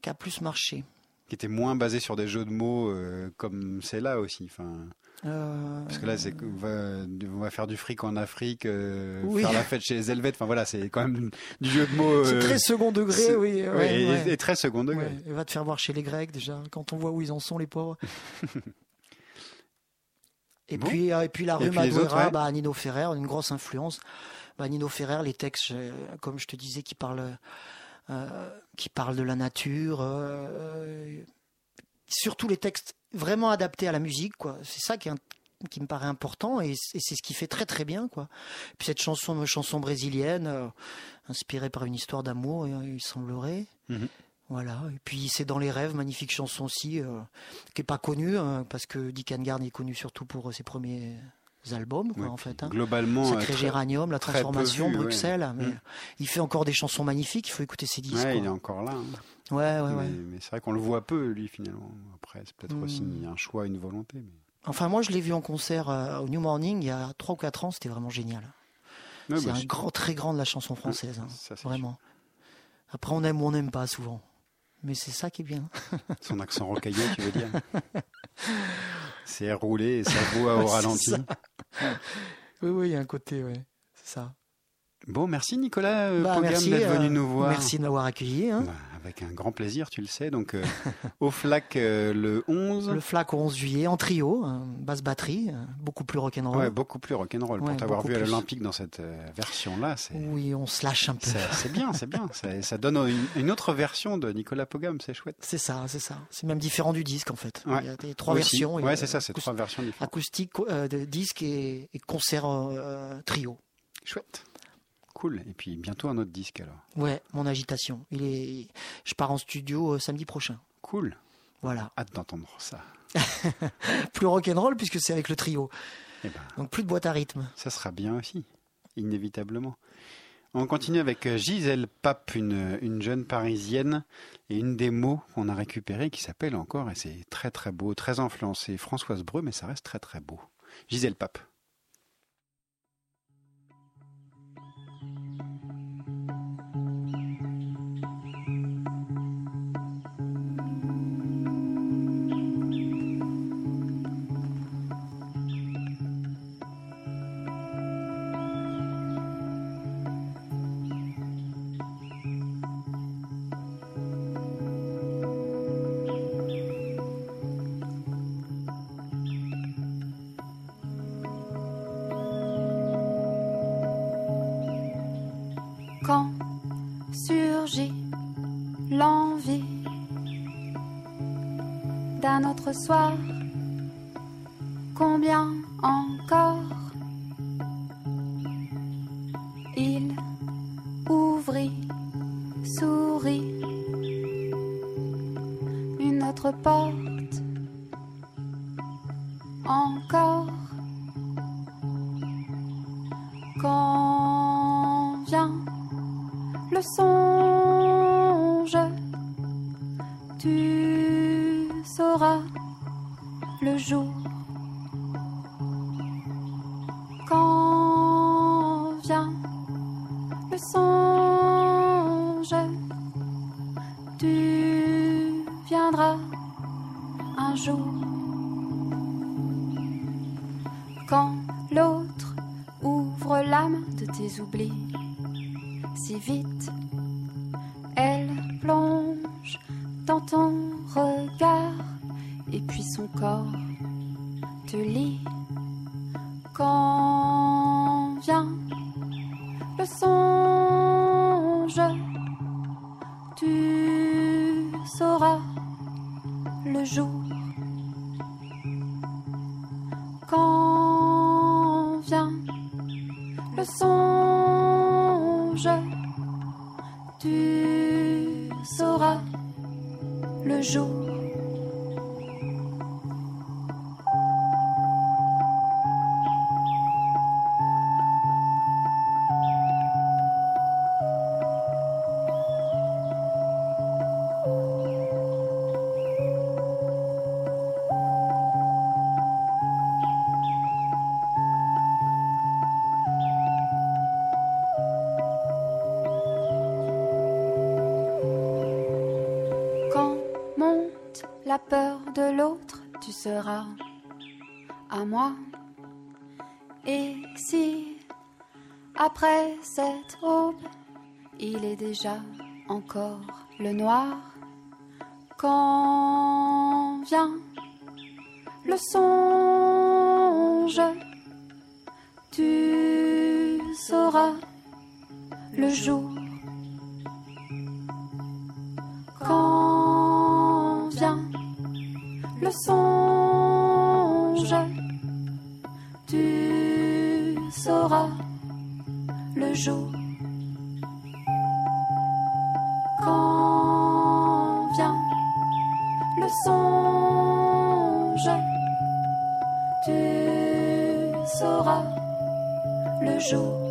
Qui a plus marché. Qui était moins basé sur des jeux de mots euh, comme c'est là aussi. Enfin, Euh, parce que là, c'est on va, on va faire du fric en Afrique, euh, Oui. faire la fête chez les Helvètes. Enfin voilà, c'est quand même du jeu de mots. c'est très second degré, oui. ouais, ouais, et- ouais. et, très second degré. Et va te faire voir chez les Grecs déjà, quand on voit où ils en sont les pauvres. (laughs) et Bon. puis euh, et puis la rue Madureira, ouais. bah, Nino Ferrer, une grosse influence. Bah, Nino Ferrer, les textes, euh, comme je te disais, qui parlent euh, qui parlent de la nature, euh, surtout les textes vraiment adaptés à la musique, quoi. C'est ça qui est, qui me paraît important et, c'est ce qu'il fait très très bien quoi. Puis cette chanson chanson brésilienne euh, inspirée par une histoire d'amour il semblerait. Mhm. Voilà, et puis c'est dans les rêves, magnifique chanson aussi, euh, qui est pas connue hein, parce que Dick Garn est connu surtout pour euh, ses premiers albums, quoi, Ouais, en fait. hein. Globalement, euh, Sacré très- Géranium, La Transformation, vu, ouais. Bruxelles. Mais Mm. il fait encore des chansons magnifiques, il faut écouter ses disques. ouais, il est encore là. hein. Ouais, ouais, ouais. Mais, mais c'est vrai qu'on le voit peu, lui, finalement. Après, c'est peut-être aussi un choix, une volonté. mais- Enfin, moi, je l'ai vu en concert euh, au New Morning il y a 3 ou 4 ans, c'était vraiment génial. Ouais, c'est bah, un grand, très grand de la chanson française, hein, ça, vraiment. Après, on aime ou on n'aime pas souvent. Mais c'est ça qui est bien. (laughs) Son accent rocailleux, tu veux dire C'est roulé et sa voix (laughs) au ralenti. Oui, oui, il y a un côté, ouais. C'est ça. Bon, merci Nicolas euh, Bah, Pogam d'être venu euh, nous voir. Merci de m'avoir accueilli. hein. Bah, avec un grand plaisir, tu le sais. Donc, euh, au FLAC euh, le 11. Le FLAC au 11 juillet en trio, hein, basse batterie, euh, beaucoup plus rock'n'roll. Ouais, beaucoup plus rock'n'roll. Ouais, Pour t'avoir vu à l'Olympique dans cette version-là, c'est Oui, on se lâche un peu. c'est- bien, c'est bien. (laughs) Ça, ça donne une, une autre version de Nicolas Pogam, c'est chouette. C'est ça, c'est ça. C'est même différent du disque en fait. Ouais. Il y a des trois Aussi. versions. Ouais, c'est ça, c'est trois versions différentes. Acoustique, de disque et, et concert trio. Chouette. Cool. Et puis bientôt un autre disque alors. Ouais, mon agitation. Il est, je pars en studio euh, samedi prochain. Cool. Voilà. Hâte d'entendre ça. (laughs) Plus rock'n'roll puisque c'est avec le trio. Eh ben, Donc plus de boîte à rythme. ça sera bien aussi, inévitablement. On continue avec euh, Gisèle Pape, une, une jeune parisienne, et une démo qu'on a récupérée qui s'appelle encore, et c'est très très beau, très influencé Françoise Breu, mais ça reste très très beau. Gisèle Pape. Et si, après cette aube, il est déjà encore le noir, quand vient le songe, tu sauras le jour. Quand vient le songe, Quand vient le songe, tu sauras le jour.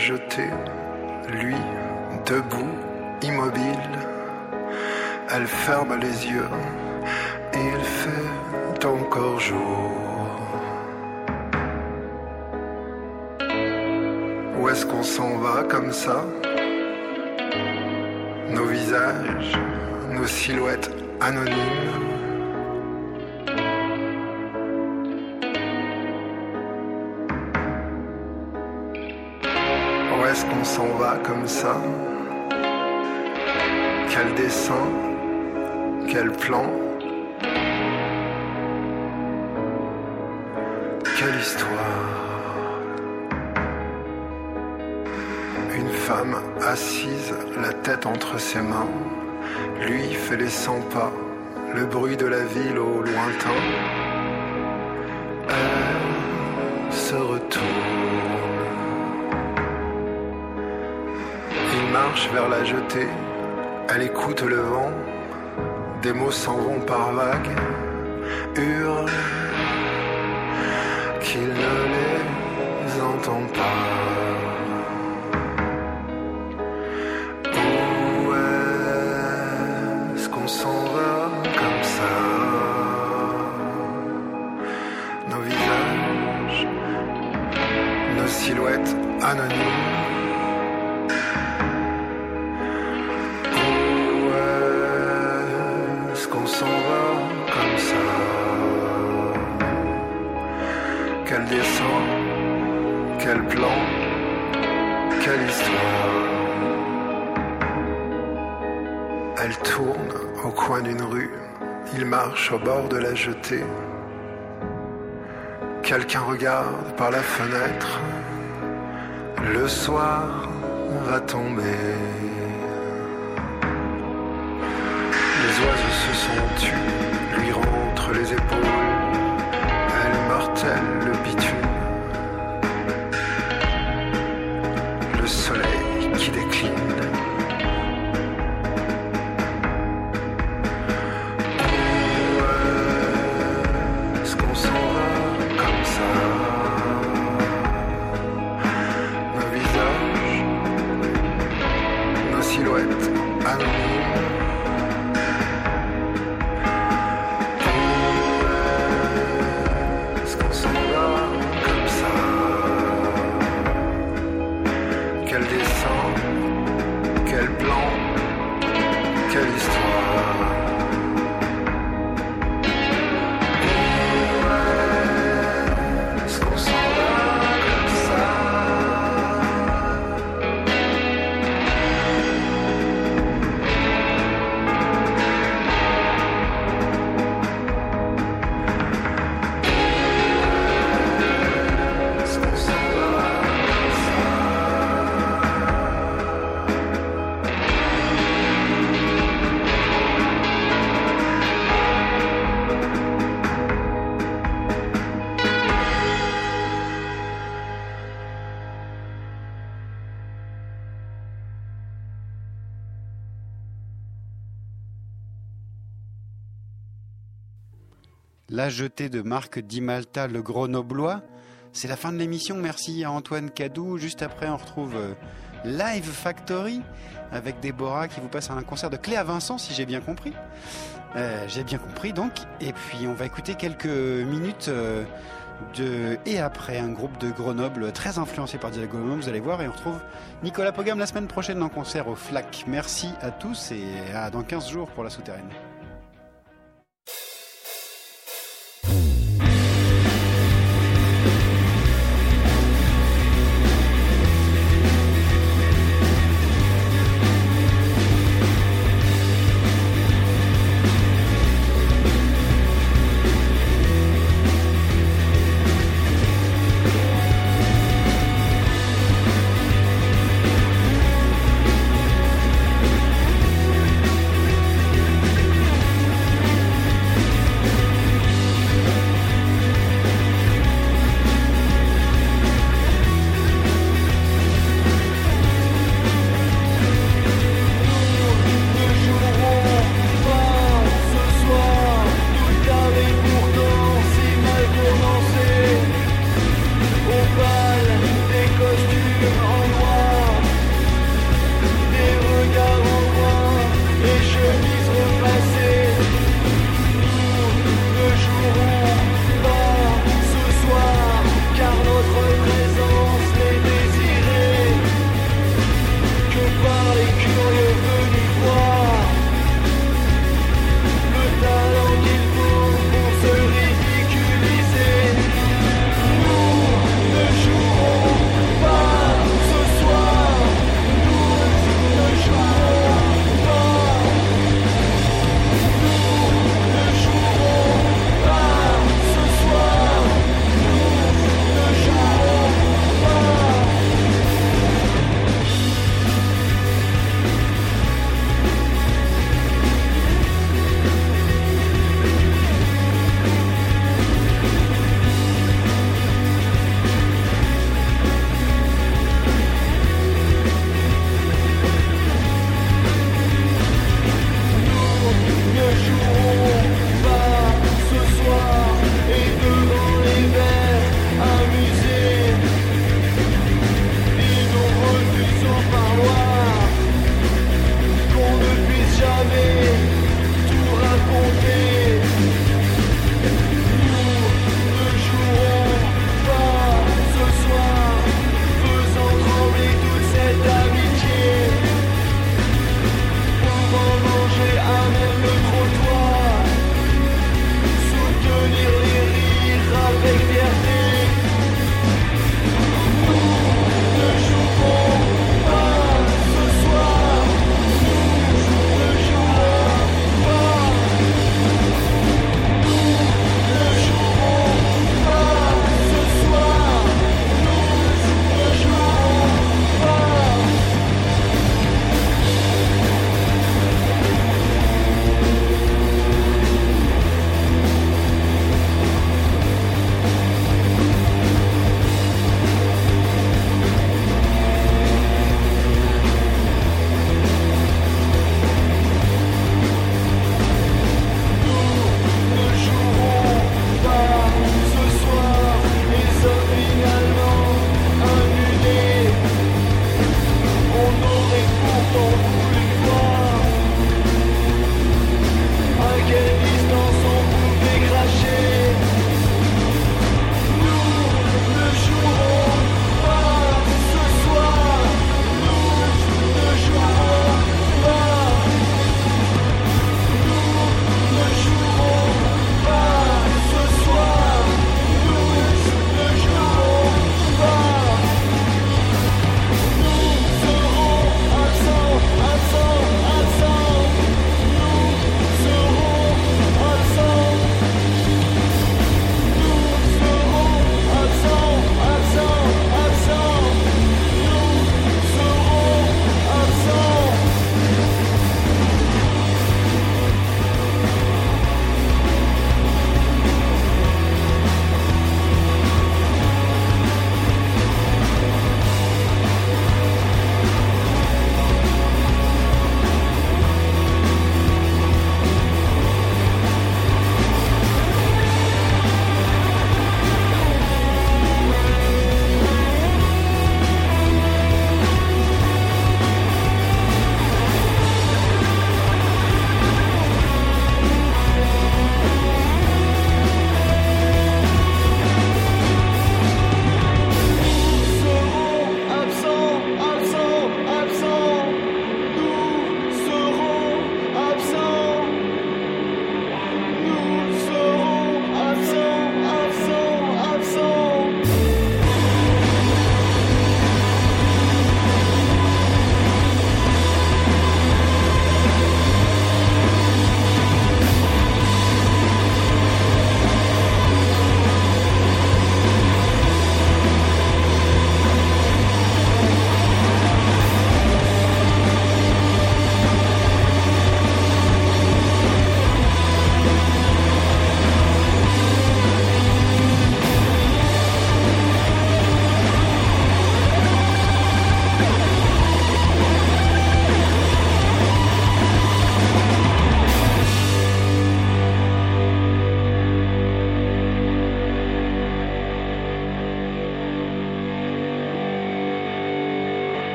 jeté, lui, debout, immobile. Elle ferme les yeux, et il fait encore jour. Où est-ce qu'on s'en va comme ça? Nos visages, nos silhouettes anonymes s'en va comme ça, quel dessin, quel plan, quelle histoire. Une femme assise, la tête entre ses mains, lui fait les cent pas, le bruit de la ville au lointain. vers la jetée, elle écoute le vent, des mots s'en vont par vagues, hurle. Qu'il ne les entend pas. Où est-ce qu'on s'en va comme ça? Nos visages, nos silhouettes anonymes. Coin d'une rue, il marche au bord de la jetée. Quelqu'un regarde par la fenêtre, le soir va tomber. Les oiseaux se sont tus, jetée de Marc Di Malta, le grenoblois. C'est la fin de l'émission. Merci à Antoine Cadou. Juste après, on retrouve euh, Live Factory avec Déborah qui vous passe un concert de Clé à Vincent, si j'ai bien compris. Euh, j'ai bien compris donc. Et puis, on va écouter quelques minutes euh, de Et après, un groupe de Grenoble très influencé par Diego Vous allez voir. Et on retrouve Nicolas Pogam la semaine prochaine en concert au FLAC. Merci à tous et à dans 15 jours pour la souterraine.